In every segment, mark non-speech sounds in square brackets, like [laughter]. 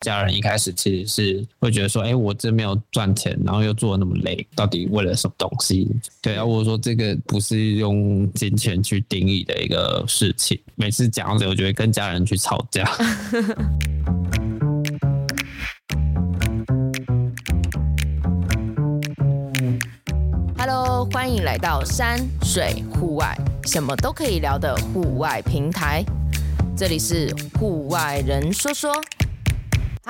家人一开始其实是会觉得说，哎，我这没有赚钱，然后又做那么累，到底为了什么东西？对啊，我说这个不是用金钱去定义的一个事情。每次讲着，我就会跟家人去吵架。Hello，欢迎来到山水户外，什么都可以聊的户外平台。这里是户外人说说。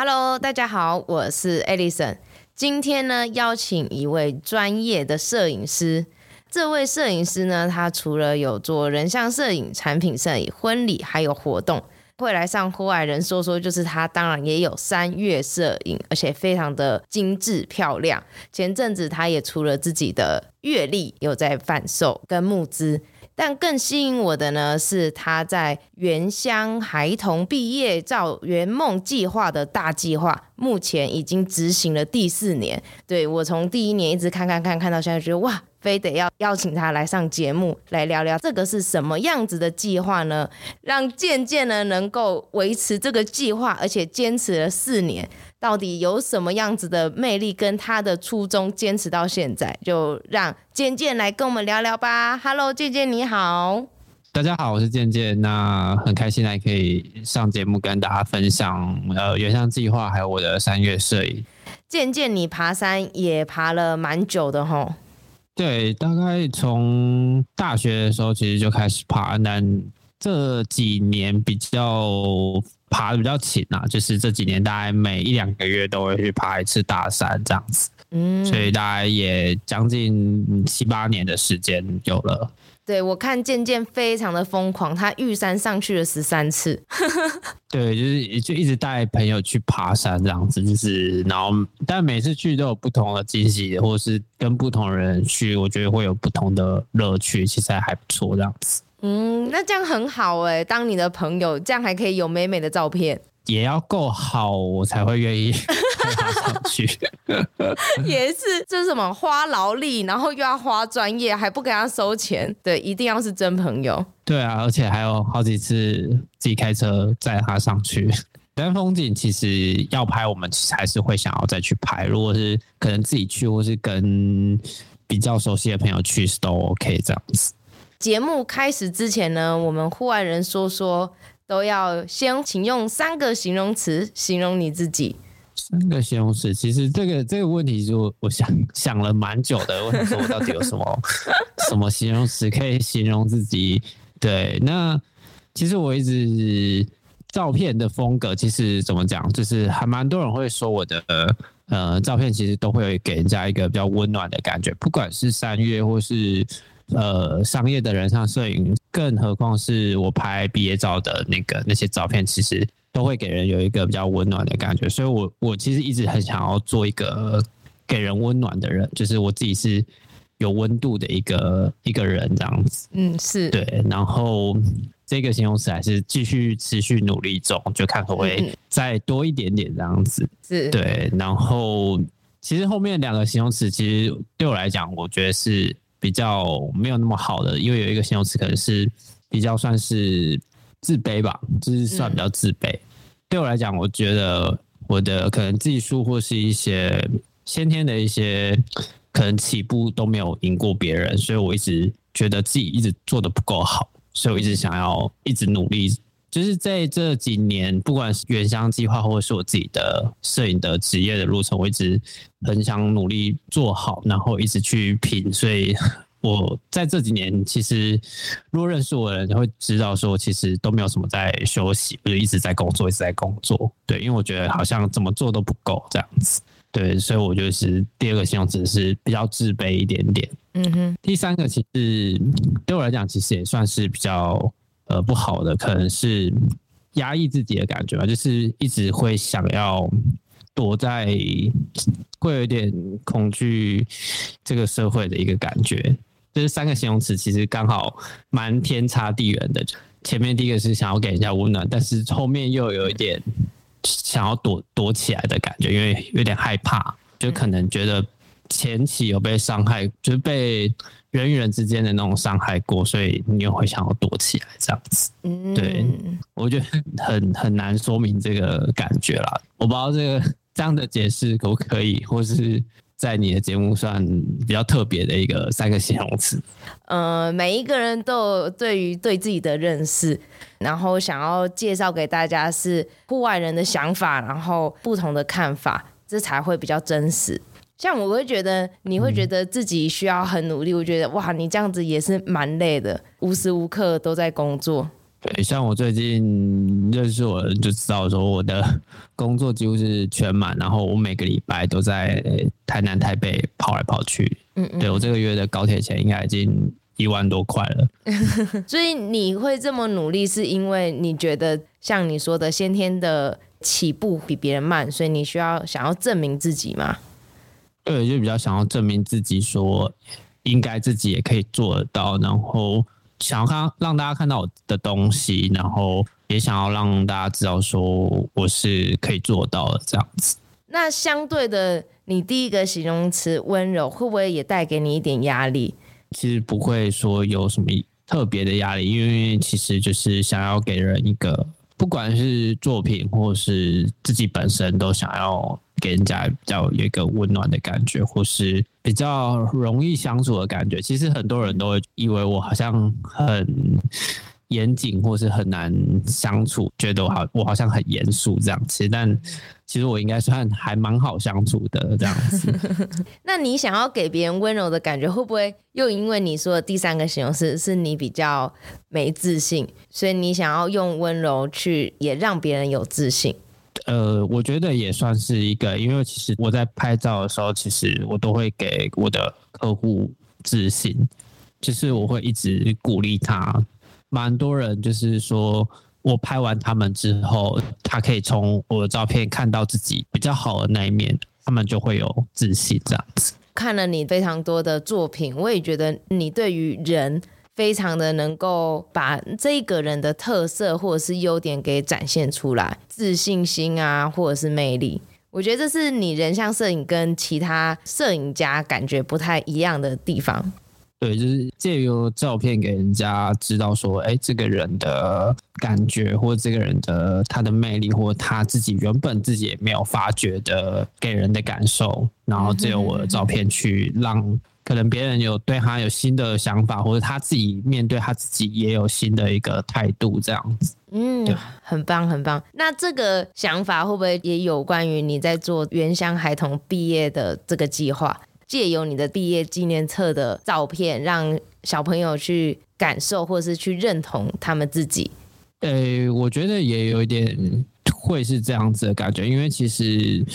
Hello，大家好，我是 Alison。今天呢，邀请一位专业的摄影师。这位摄影师呢，他除了有做人像摄影、产品摄影、婚礼，还有活动，会来上户外人说说，就是他当然也有山岳摄影，而且非常的精致漂亮。前阵子他也出了自己的月历，有在贩售跟募资。但更吸引我的呢，是他在原乡孩童毕业照圆梦计划的大计划，目前已经执行了第四年。对，我从第一年一直看看看看到现在，觉得哇，非得要邀请他来上节目来聊聊这个是什么样子的计划呢？让渐渐呢能够维持这个计划，而且坚持了四年。到底有什么样子的魅力，跟他的初衷坚持到现在，就让健健来跟我们聊聊吧。Hello，健健你好，大家好，我是健健，那很开心来可以上节目跟大家分享呃原乡计划，还有我的三月摄影。健健，你爬山也爬了蛮久的吼？对，大概从大学的时候其实就开始爬，但这几年比较。爬的比较勤啊，就是这几年大概每一两个月都会去爬一次大山这样子，嗯，所以大概也将近七八年的时间有了。对，我看健健非常的疯狂，他玉山上去了十三次。[laughs] 对，就是就一直带朋友去爬山这样子，就是然后但每次去都有不同的惊喜，或者是跟不同人去，我觉得会有不同的乐趣，其实还还不错这样子。嗯，那这样很好哎，当你的朋友，这样还可以有美美的照片，也要够好，我才会愿意 [laughs] 上去。[laughs] 也是，这是什么花劳力，然后又要花专业，还不给他收钱，对，一定要是真朋友。对啊，而且还有好几次自己开车载他上去。[laughs] 但风景其实要拍，我们其实还是会想要再去拍。如果是可能自己去，或是跟比较熟悉的朋友去，都 OK 这样子。节目开始之前呢，我们户外人说说都要先请用三个形容词形容你自己。三个形容词，其实这个这个问题就我想想了蛮久的。我想说我到底有什么什么形容词可以形容自己？对，那其实我一直照片的风格，其实怎么讲，就是还蛮多人会说我的呃照片，其实都会给人家一个比较温暖的感觉，不管是三月或是。呃，商业的人像摄影，更何况是我拍毕业照的那个那些照片，其实都会给人有一个比较温暖的感觉。所以我，我我其实一直很想要做一个给人温暖的人，就是我自己是有温度的一个一个人这样子。嗯，是对。然后这个形容词还是继续持续努力中，就看可不可以再多一点点这样子。是对。然后，其实后面两个形容词，其实对我来讲，我觉得是。比较没有那么好的，因为有一个形容词可能是比较算是自卑吧，就是算比较自卑。嗯、对我来讲，我觉得我的可能技术或是一些先天的一些可能起步都没有赢过别人，所以我一直觉得自己一直做的不够好，所以我一直想要一直努力。就是在这几年，不管是原乡计划，或者是我自己的摄影的职业的路程，我一直很想努力做好，然后一直去拼。所以我在这几年，其实如果认识我的人会知道，说其实都没有什么在休息，不是一直在工作，一直在工作。对，因为我觉得好像怎么做都不够这样子。对，所以我就是第二个形容词是比较自卑一点点。嗯哼。第三个其实对我来讲，其实也算是比较。呃，不好的可能是压抑自己的感觉吧，就是一直会想要躲在，会有点恐惧这个社会的一个感觉。这、是三个形容词，其实刚好蛮天差地远的。前面第一个是想要给人家温暖，但是后面又有一点想要躲躲起来的感觉，因为有点害怕，就可能觉得前期有被伤害，就是被人与人之间的那种伤害过，所以你又会想要躲起来这样子。嗯，对，我觉得很很难说明这个感觉啦。我不知道这个这样的解释可不可以，或是。在你的节目算比较特别的一个三个形容词。呃，每一个人都有对于对自己的认识，然后想要介绍给大家是户外人的想法，然后不同的看法，这才会比较真实。像我会觉得，你会觉得自己需要很努力，嗯、我觉得哇，你这样子也是蛮累的，无时无刻都在工作。对，像我最近认识我就知道说，我的 [laughs] 工作几乎是全满，然后我每个礼拜都在台南、台北跑来跑去。嗯嗯，对，我这个月的高铁钱应该已经一万多块了。[laughs] 所以你会这么努力，是因为你觉得像你说的先天的起步比别人慢，所以你需要想要证明自己吗？对，就比较想要证明自己，说应该自己也可以做得到，然后。想要看让大家看到我的东西，然后也想要让大家知道说我是可以做到的这样子。那相对的，你第一个形容词温柔，会不会也带给你一点压力？其实不会说有什么特别的压力，因为其实就是想要给人一个，不管是作品或是自己本身，都想要。给人家比较有一个温暖的感觉，或是比较容易相处的感觉。其实很多人都会以为我好像很严谨，或是很难相处，觉得我好我好像很严肃这样。子，但其实我应该算还蛮好相处的这样子。[laughs] 那你想要给别人温柔的感觉，会不会又因为你说的第三个形容词是你比较没自信，所以你想要用温柔去也让别人有自信？呃，我觉得也算是一个，因为其实我在拍照的时候，其实我都会给我的客户自信，就是我会一直鼓励他。蛮多人就是说我拍完他们之后，他可以从我的照片看到自己比较好的那一面，他们就会有自信这样子。看了你非常多的作品，我也觉得你对于人。非常的能够把这个人的特色或者是优点给展现出来，自信心啊，或者是魅力，我觉得这是你人像摄影跟其他摄影家感觉不太一样的地方。对，就是借由照片给人家知道说，哎，这个人的感觉，或者这个人的他的魅力，或者他自己原本自己也没有发觉的给人的感受，然后借由我的照片去让。可能别人有对他有新的想法，或者他自己面对他自己也有新的一个态度，这样子。嗯，很棒，很棒。那这个想法会不会也有关于你在做原乡孩童毕业的这个计划？借由你的毕业纪念册的照片，让小朋友去感受，或是去认同他们自己。呃，我觉得也有一点会是这样子的感觉，因为其实。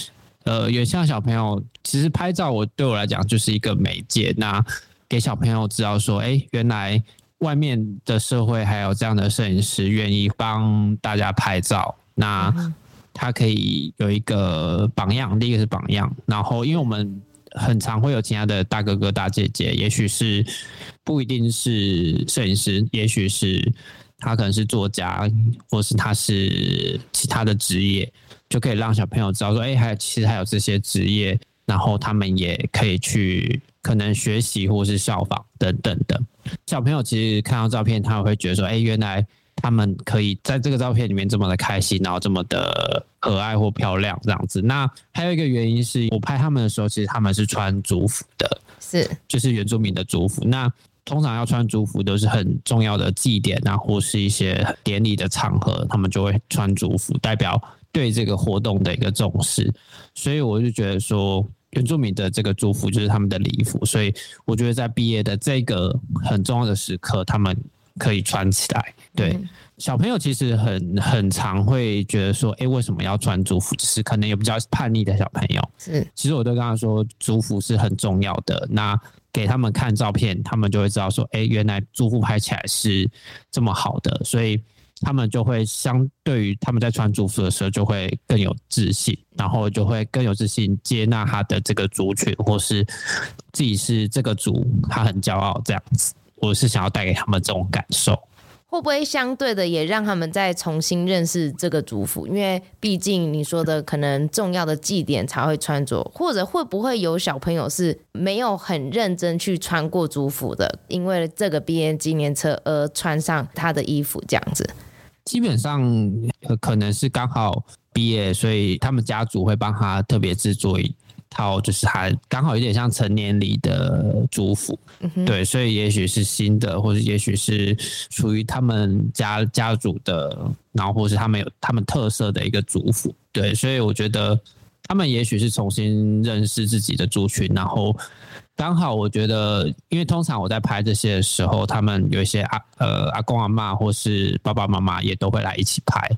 呃，也像小朋友其实拍照，我对我来讲就是一个媒介。那给小朋友知道说，哎，原来外面的社会还有这样的摄影师愿意帮大家拍照，那他可以有一个榜样。第一个是榜样，然后因为我们很常会有其他的大哥哥大姐姐，也许是不一定是摄影师，也许是他可能是作家，或是他是其他的职业。就可以让小朋友知道说，哎，还有其实还有这些职业，然后他们也可以去可能学习或是效仿等等的。小朋友其实看到照片，他会觉得说，哎，原来他们可以在这个照片里面这么的开心，然后这么的可爱或漂亮这样子。那还有一个原因是我拍他们的时候，其实他们是穿族服的，是就是原住民的族服。那通常要穿族服都是很重要的祭典啊，或是一些典礼的场合，他们就会穿族服，代表。对这个活动的一个重视，所以我就觉得说，原住民的这个族服就是他们的礼服，所以我觉得在毕业的这个很重要的时刻，他们可以穿起来。对，嗯、小朋友其实很很常会觉得说，哎，为什么要穿族服？就是可能有比较叛逆的小朋友。是，其实我都跟他说，族服是很重要的。那给他们看照片，他们就会知道说，哎，原来族服拍起来是这么好的，所以。他们就会相对于他们在穿族服的时候，就会更有自信，然后就会更有自信接纳他的这个族群，或是自己是这个族，他很骄傲这样子。我是想要带给他们这种感受。会不会相对的也让他们再重新认识这个族服？因为毕竟你说的可能重要的祭典才会穿着，或者会不会有小朋友是没有很认真去穿过族服的，因为这个毕业纪念册而穿上他的衣服这样子？基本上可能是刚好毕业，所以他们家族会帮他特别制作。套就是还刚好有点像成年礼的祝福，嗯、对，所以也许是新的，或者也许是属于他们家家族的，然后或是他们有他们特色的一个祝福，对，所以我觉得他们也许是重新认识自己的族群，然后刚好我觉得，因为通常我在拍这些的时候，他们有一些阿呃阿公阿妈或是爸爸妈妈也都会来一起拍。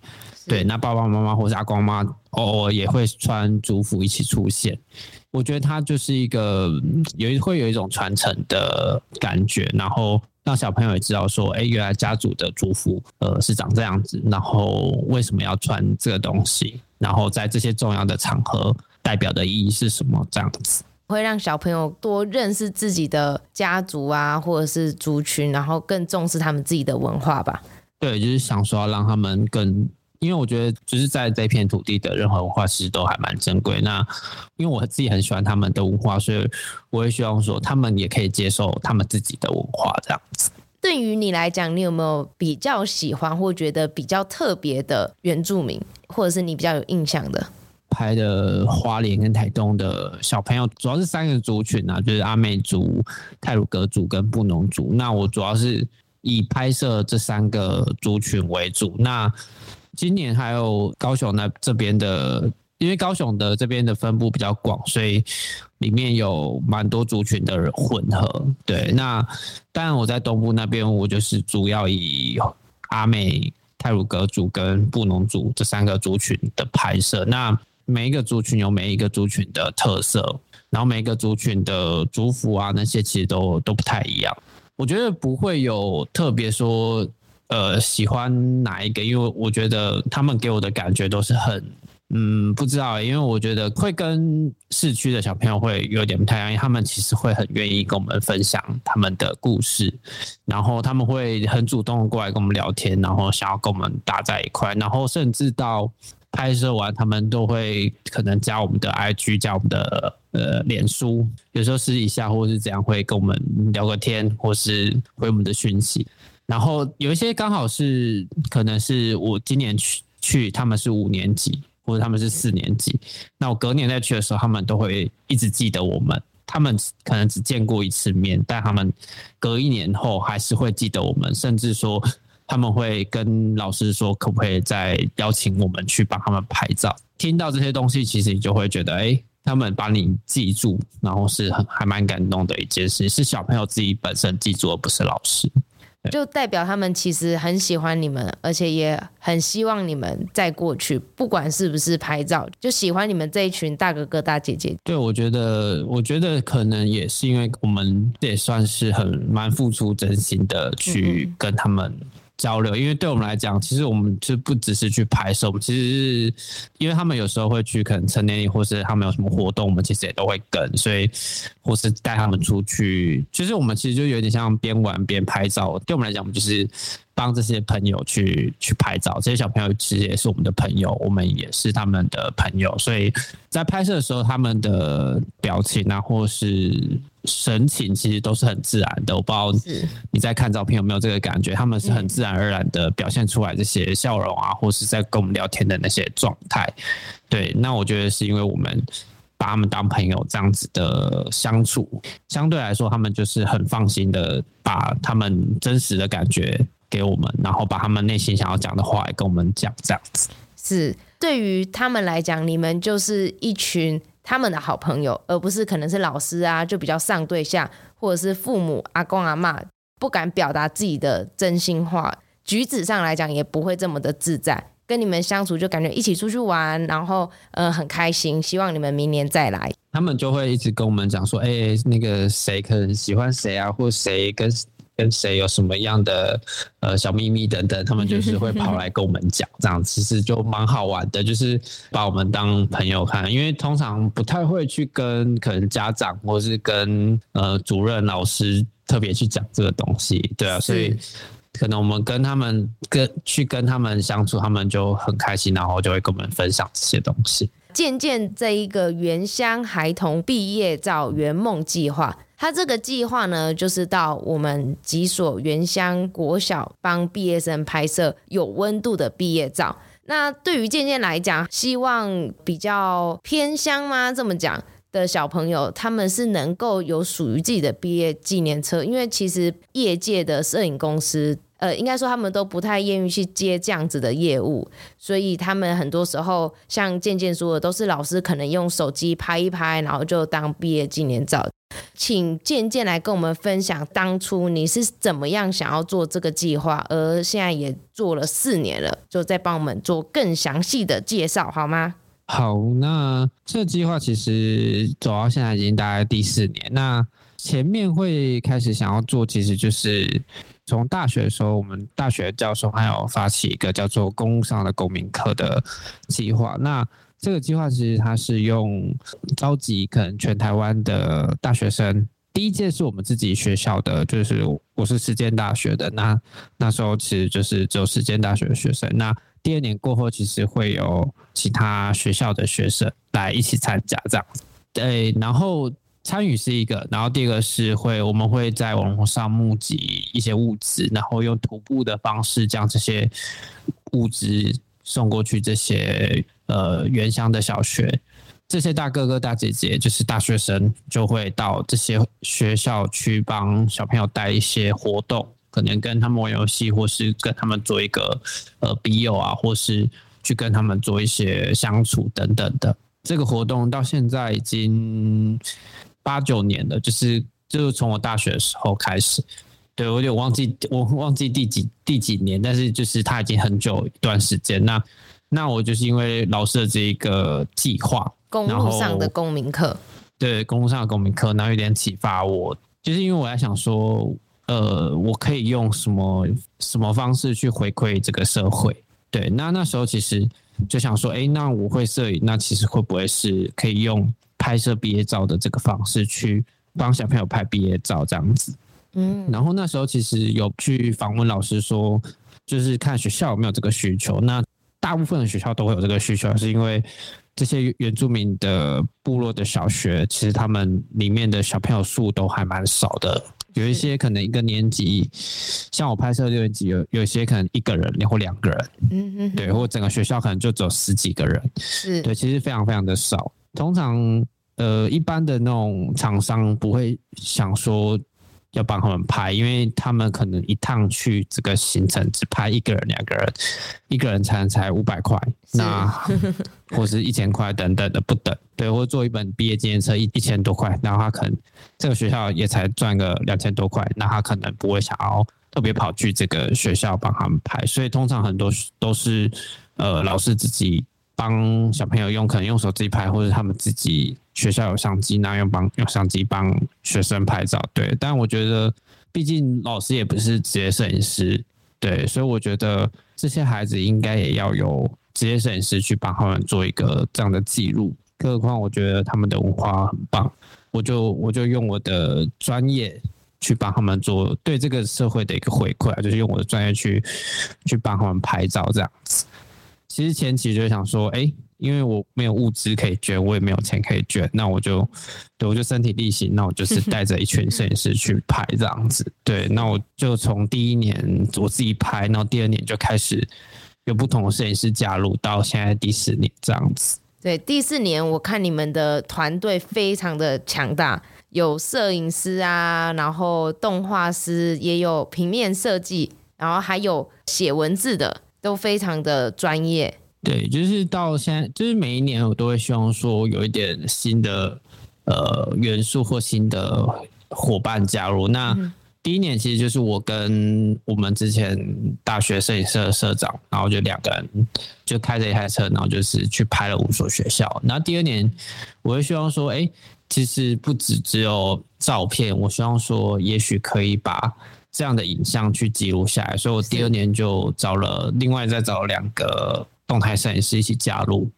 对，那爸爸妈妈或者阿公妈偶尔也会穿族服一起出现。我觉得它就是一个有一会有一种传承的感觉，然后让小朋友也知道说，哎，原来家族的族服呃是长这样子，然后为什么要穿这个东西，然后在这些重要的场合代表的意义是什么，这样子会让小朋友多认识自己的家族啊，或者是族群，然后更重视他们自己的文化吧。对，就是想说要让他们更。因为我觉得，就是在这片土地的任何文化，其实都还蛮珍贵。那因为我自己很喜欢他们的文化，所以我也希望说，他们也可以接受他们自己的文化这样子。对于你来讲，你有没有比较喜欢或觉得比较特别的原住民，或者是你比较有印象的？拍的花莲跟台东的小朋友，主要是三个族群啊，就是阿美族、泰鲁格族跟布农族。那我主要是以拍摄这三个族群为主。那今年还有高雄那这边的，因为高雄的这边的分布比较广，所以里面有蛮多族群的人混合。对，那当然我在东部那边，我就是主要以阿美、泰鲁阁族跟布农族这三个族群的拍摄。那每一个族群有每一个族群的特色，然后每一个族群的族服啊那些其实都都不太一样。我觉得不会有特别说。呃，喜欢哪一个？因为我觉得他们给我的感觉都是很，嗯，不知道，因为我觉得会跟市区的小朋友会有点不太一样，因为他们其实会很愿意跟我们分享他们的故事，然后他们会很主动过来跟我们聊天，然后想要跟我们打在一块，然后甚至到拍摄完，他们都会可能加我们的 IG，加我们的呃脸书，有时候私底下或是怎样会跟我们聊个天，或是回我们的讯息。然后有一些刚好是可能是我今年去去，他们是五年级或者他们是四年级，那我隔年再去的时候，他们都会一直记得我们。他们可能只见过一次面，但他们隔一年后还是会记得我们，甚至说他们会跟老师说，可不可以再邀请我们去帮他们拍照。听到这些东西，其实你就会觉得，哎，他们把你记住，然后是很还蛮感动的一件事，是小朋友自己本身记住，而不是老师。就代表他们其实很喜欢你们，而且也很希望你们再过去，不管是不是拍照，就喜欢你们这一群大哥哥大姐姐。对，我觉得，我觉得可能也是因为我们也算是很蛮付出真心的去跟他们。交流，因为对我们来讲，其实我们就不只是去拍摄，我们其实是因为他们有时候会去可能成年礼，或是他们有什么活动，我们其实也都会跟，所以或是带他们出去，其实我们其实就有点像边玩边拍照。对我们来讲，我们就是帮这些朋友去去拍照，这些小朋友其实也是我们的朋友，我们也是他们的朋友，所以在拍摄的时候，他们的表情啊，或是。神情其实都是很自然的，我不知道你在看照片有没有这个感觉，他们是很自然而然的表现出来这些笑容啊，或是在跟我们聊天的那些状态。对，那我觉得是因为我们把他们当朋友这样子的相处，相对来说他们就是很放心的把他们真实的感觉给我们，然后把他们内心想要讲的话也跟我们讲，这样子。是，对于他们来讲，你们就是一群。他们的好朋友，而不是可能是老师啊，就比较上对下，或者是父母阿公阿嬷不敢表达自己的真心话，举止上来讲也不会这么的自在。跟你们相处就感觉一起出去玩，然后呃很开心，希望你们明年再来。他们就会一直跟我们讲说，哎、那个谁可能喜欢谁啊，或谁跟。跟谁有什么样的呃小秘密等等，他们就 [laughs] 是会跑来跟我们讲，这样其实就蛮好玩的，就是把我们当朋友看，因为通常不太会去跟可能家长或是跟呃主任老师特别去讲这个东西，对啊，所以可能我们跟他们跟去跟他们相处，他们就很开心，然后就会跟我们分享这些东西。渐渐这一个原乡孩童毕业照圆梦计划，他这个计划呢，就是到我们几所原乡国小帮毕业生拍摄有温度的毕业照。那对于渐渐来讲，希望比较偏乡吗？这么讲的小朋友，他们是能够有属于自己的毕业纪念册，因为其实业界的摄影公司。呃，应该说他们都不太愿意去接这样子的业务，所以他们很多时候像渐渐说的，都是老师可能用手机拍一拍，然后就当毕业纪念照。请渐渐来跟我们分享，当初你是怎么样想要做这个计划，而现在也做了四年了，就再帮我们做更详细的介绍好吗？好，那这计划其实走到现在已经大概第四年，那前面会开始想要做，其实就是。从大学的时候，我们大学教授还有发起一个叫做“公路上的公民课”的计划。那这个计划其实它是用召集可能全台湾的大学生。第一届是我们自己学校的，就是我是实践大学的。那那时候其实就是只有实践大学的学生。那第二年过后，其实会有其他学校的学生来一起参加这样子。对，然后。参与是一个，然后第二个是会，我们会在网络上募集一些物资，然后用徒步的方式将这些物资送过去。这些呃原乡的小学，这些大哥哥大姐姐就是大学生，就会到这些学校去帮小朋友带一些活动，可能跟他们玩游戏，或是跟他们做一个呃笔友啊，或是去跟他们做一些相处等等的。这个活动到现在已经。八九年了，就是就是从我大学的时候开始，对，我有点忘记，我忘记第几第几年，但是就是他已经很久一段时间。那那我就是因为老师的这一个计划，公路上的公民课，对，公路上的公民课，然后有点启发我，就是因为我在想说，呃，我可以用什么什么方式去回馈这个社会？对，那那时候其实就想说，哎，那我会摄影，那其实会不会是可以用？拍摄毕业照的这个方式去帮小朋友拍毕业照，这样子。嗯，然后那时候其实有去访问老师说，就是看学校有没有这个需求。那大部分的学校都会有这个需求，是因为这些原住民的部落的小学，其实他们里面的小朋友数都还蛮少的。有一些可能一个年级，像我拍摄六年级，有有一些可能一个人或两个人，嗯嗯，对，或整个学校可能就只有十几个人，是对，其实非常非常的少。通常，呃，一般的那种厂商不会想说要帮他们拍，因为他们可能一趟去这个行程只拍一个人、两个人，一个人才才五百块，那 [laughs] 或是一千块等等的不等。对，或者做一本毕业纪念册一一千多块，然后他可能这个学校也才赚个两千多块，那他可能不会想要特别跑去这个学校帮他们拍，所以通常很多都是呃老师自己。帮小朋友用，可能用手机拍，或者他们自己学校有相机，那用帮用相机帮学生拍照。对，但我觉得，毕竟老师也不是职业摄影师，对，所以我觉得这些孩子应该也要有职业摄影师去帮他们做一个这样的记录。更何况，我觉得他们的文化很棒，我就我就用我的专业去帮他们做对这个社会的一个回馈啊，就是用我的专业去去帮他们拍照这样子。其实前期就想说，哎，因为我没有物资可以捐，我也没有钱可以捐，那我就，对，我就身体力行，那我就 [laughs] 是带着一群摄影师去拍这样子。对，那我就从第一年我自己拍，然后第二年就开始有不同的摄影师加入，到现在第四年这样子。对，第四年我看你们的团队非常的强大，有摄影师啊，然后动画师，也有平面设计，然后还有写文字的。都非常的专业，对，就是到现在，就是每一年我都会希望说有一点新的呃元素或新的伙伴加入。那第一年其实就是我跟我们之前大学摄影社的社长，然后就两个人就开着一台车，然后就是去拍了五所学校。然后第二年我会希望说，哎，其实不只只有照片，我希望说也许可以把。这样的影像去记录下来，所以我第二年就找了另外再找两个动态摄影师一起加入。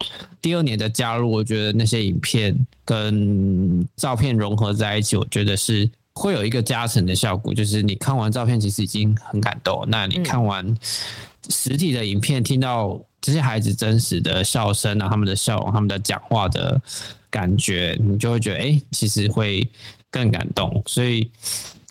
第二年的加入，我觉得那些影片跟照片融合在一起，我觉得是会有一个加成的效果，就是你看完照片其实已经很感动，那你看完实体的影片，听到这些孩子真实的笑声啊，他们的笑容，他们的讲话的感觉，你就会觉得哎、其实会更感动。所以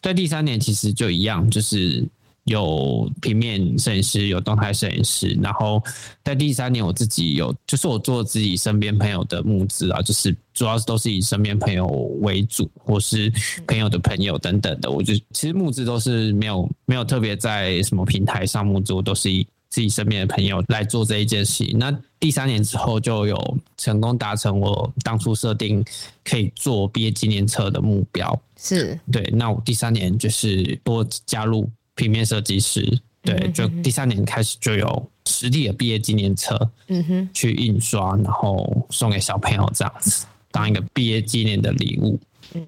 在第三年其实就一样，就是。有平面摄影师，有动态摄影师，然后在第三年，我自己有，就是我做自己身边朋友的募资啊，就是主要是都是以身边朋友为主，或是朋友的朋友等等的。我就其实募资都是没有没有特别在什么平台上募资，我都是以自己身边的朋友来做这一件事。那第三年之后，就有成功达成我当初设定可以做毕业纪念册的目标。是对，那我第三年就是多加入。平面设计师，对，就第三年开始就有实体的毕业纪念册，嗯哼，去印刷，然后送给小朋友这样子，当一个毕业纪念的礼物，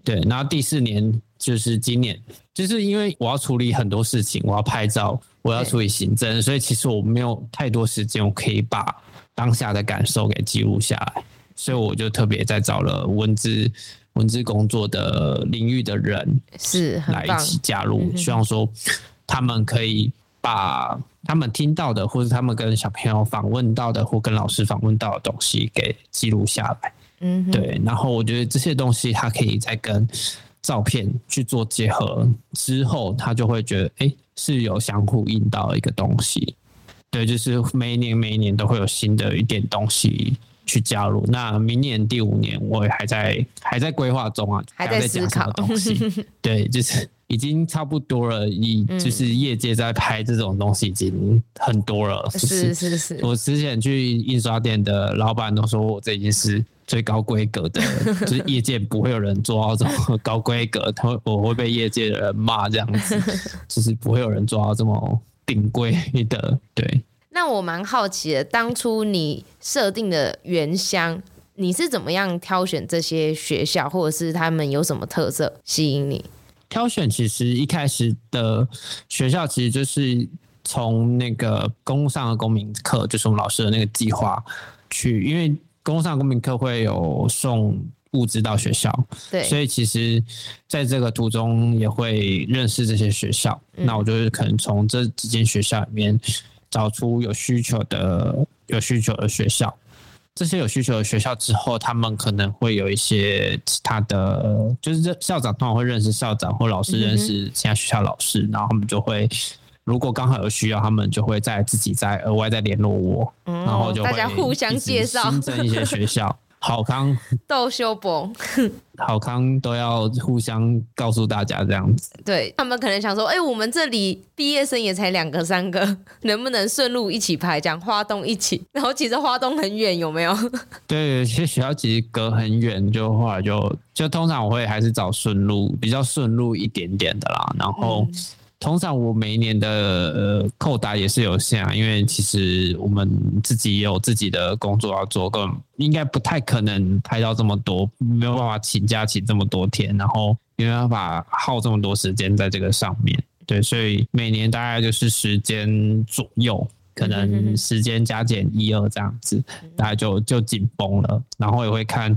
对。然后第四年就是今年，就是因为我要处理很多事情，我要拍照，我要处理行政，所以其实我没有太多时间，我可以把当下的感受给记录下来，所以我就特别在找了文字文字工作的领域的人，是来一起加入，希望说。他们可以把他们听到的，或者他们跟小朋友访问到的，或跟老师访问到的东西给记录下来。嗯，对。然后我觉得这些东西，他可以再跟照片去做结合之后，他就会觉得，哎，是有相互应到一个东西。对，就是每一年每一年都会有新的一点东西去加入。那明年第五年，我也还在还在规划中啊，还在思考东西。[laughs] 对，就是。已经差不多了，以就是业界在拍这种东西已经很多了。嗯、是是是，我之前去印刷店的老板都说我这已经是最高规格的，就是业界不会有人做到这么高规格，他会我会被业界的人骂这样子，[laughs] 就是不会有人做到这么顶规的。对，那我蛮好奇的，当初你设定的原乡，你是怎么样挑选这些学校，或者是他们有什么特色吸引你？挑选其实一开始的学校其实就是从那个公上的公民课，就是我们老师的那个计划去，因为公上公民课会有送物资到学校，对，所以其实在这个途中也会认识这些学校。嗯、那我就是可能从这几间学校里面找出有需求的有需求的学校。这些有需求的学校之后，他们可能会有一些其他的，就是这校长通常会认识校长或老师认识其他学校老师，嗯、然后他们就会，如果刚好有需要，他们就会再自己再额外再联络我，嗯、然后就会大家互相介绍新增一些学校。[laughs] 好康逗修博，[laughs] 好康都要互相告诉大家这样子。对，他们可能想说，哎、欸，我们这里毕业生也才两个三个，[laughs] 能不能顺路一起拍？讲花东一起，然后其实花东很远，有没有？对，有些学校其实隔很远，就后来就就通常我会还是找顺路，比较顺路一点点的啦，然后。嗯通常我每一年的呃扣打也是有限啊，因为其实我们自己也有自己的工作要做，更应该不太可能拍到这么多，没有办法请假请这么多天，然后没办法耗这么多时间在这个上面。对，所以每年大概就是时间左右。可能时间加减一二这样子，大家就就紧绷了。然后也会看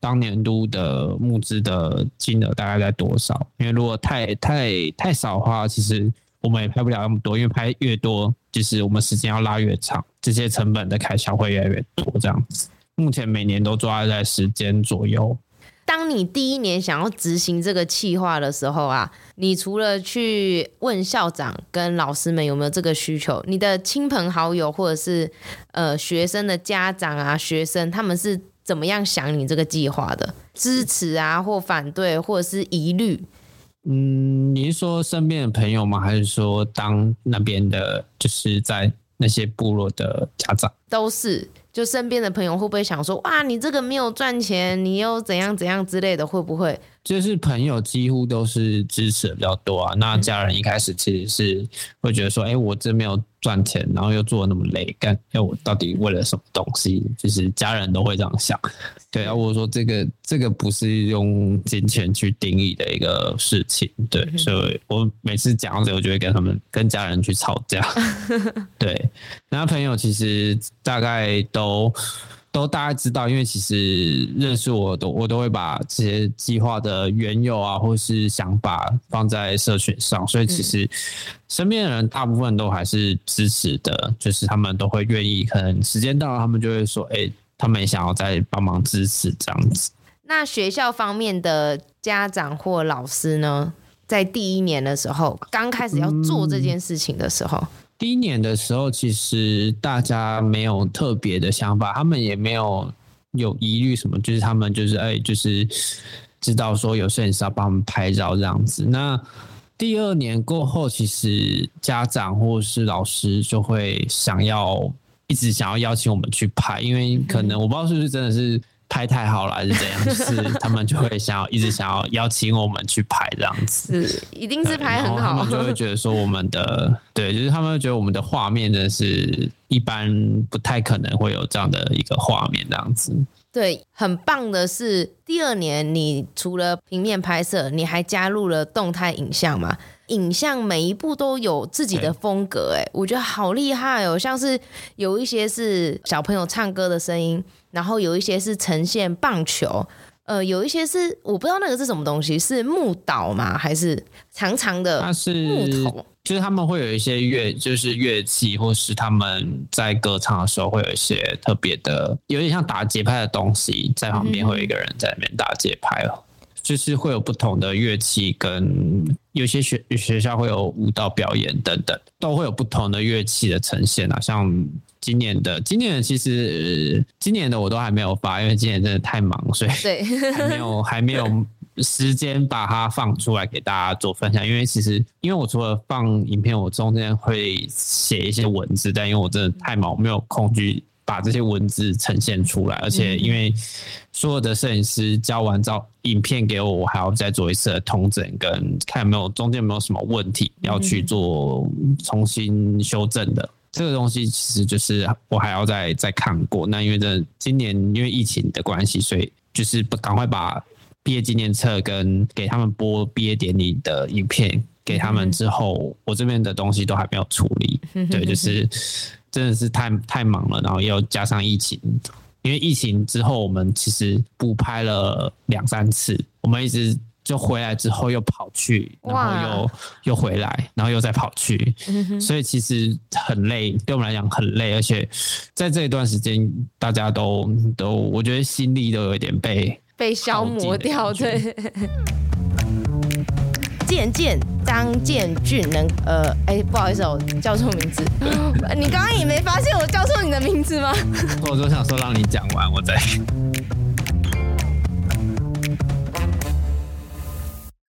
当年度的募资的金额大概在多少。因为如果太太太少的话，其实我们也拍不了那么多。因为拍越多，就是我们时间要拉越长，这些成本的开销会越来越多。这样子，目前每年都抓在时间左右。当你第一年想要执行这个计划的时候啊，你除了去问校长跟老师们有没有这个需求，你的亲朋好友或者是呃学生的家长啊、学生他们是怎么样想你这个计划的？支持啊，或反对，或者是疑虑？嗯，你是说身边的朋友吗？还是说当那边的，就是在那些部落的家长？都是。就身边的朋友会不会想说，哇，你这个没有赚钱，你又怎样怎样之类的，会不会？就是朋友几乎都是支持的比较多啊。那家人一开始其实是会觉得说，哎、欸，我这没有赚钱，然后又做的那么累，干，要，我到底为了什么东西？就是家人都会这样想。对啊，我说这个这个不是用金钱去定义的一个事情。对，嗯、所以我每次讲到这个，我就会跟他们跟家人去吵架。[laughs] 对，那朋友其实大概都。都大概知道，因为其实认识我都我都会把这些计划的缘由啊，或是想法放在社群上，所以其实身边的人大部分都还是支持的，就是他们都会愿意，可能时间到了，他们就会说，哎、欸，他们也想要再帮忙支持这样子。那学校方面的家长或老师呢，在第一年的时候，刚开始要做这件事情的时候。嗯第一年的时候，其实大家没有特别的想法，他们也没有有疑虑什么，就是他们就是哎，就是知道说有摄影师要帮他们拍照这样子。那第二年过后，其实家长或是老师就会想要一直想要邀请我们去拍，因为可能我不知道是不是真的是。拍太好了还是怎样？[laughs] 就是他们就会想要一直想要邀请我们去拍这样子，是一定是拍很好。他们就会觉得说我们的对，就是他们会觉得我们的画面真的是一般不太可能会有这样的一个画面这样子。对，很棒的是第二年你除了平面拍摄，你还加入了动态影像嘛？影像每一部都有自己的风格，哎，我觉得好厉害哦！像是有一些是小朋友唱歌的声音。然后有一些是呈现棒球，呃，有一些是我不知道那个是什么东西，是木岛吗？还是长长的木头？它是就是他们会有一些乐，就是乐器，或是他们在歌唱的时候会有一些特别的，有点像打节拍的东西，在旁边会有一个人在那边打节拍哦。就是会有不同的乐器，跟有些学学校会有舞蹈表演等等，都会有不同的乐器的呈现啊。像今年的，今年的其实今年的我都还没有发，因为今年真的太忙，所以对还没有 [laughs] 还没有时间把它放出来给大家做分享。因为其实因为我除了放影片，我中间会写一些文字，但因为我真的太忙，我没有空去。把这些文字呈现出来，而且因为所有的摄影师交完照影片给我，我还要再做一次的通整，跟看有没有中间有没有什么问题要去做重新修正的。这个东西其实就是我还要再再看过。那因为这今年因为疫情的关系，所以就是赶快把毕业纪念册跟给他们播毕业典礼的影片给他们之后，我这边的东西都还没有处理。对，就是。真的是太太忙了，然后又加上疫情，因为疫情之后我们其实补拍了两三次，我们一直就回来之后又跑去，然后又又回来，然后又再跑去，所以其实很累，对我们来讲很累，而且在这一段时间大家都都，我觉得心力都有一点被被消磨掉，对。[laughs] 健健张建俊能呃哎、欸、不好意思，我叫错名字。[gasps] 你刚刚也没发现我叫错你的名字吗？[laughs] 我就想说让你讲完，我再。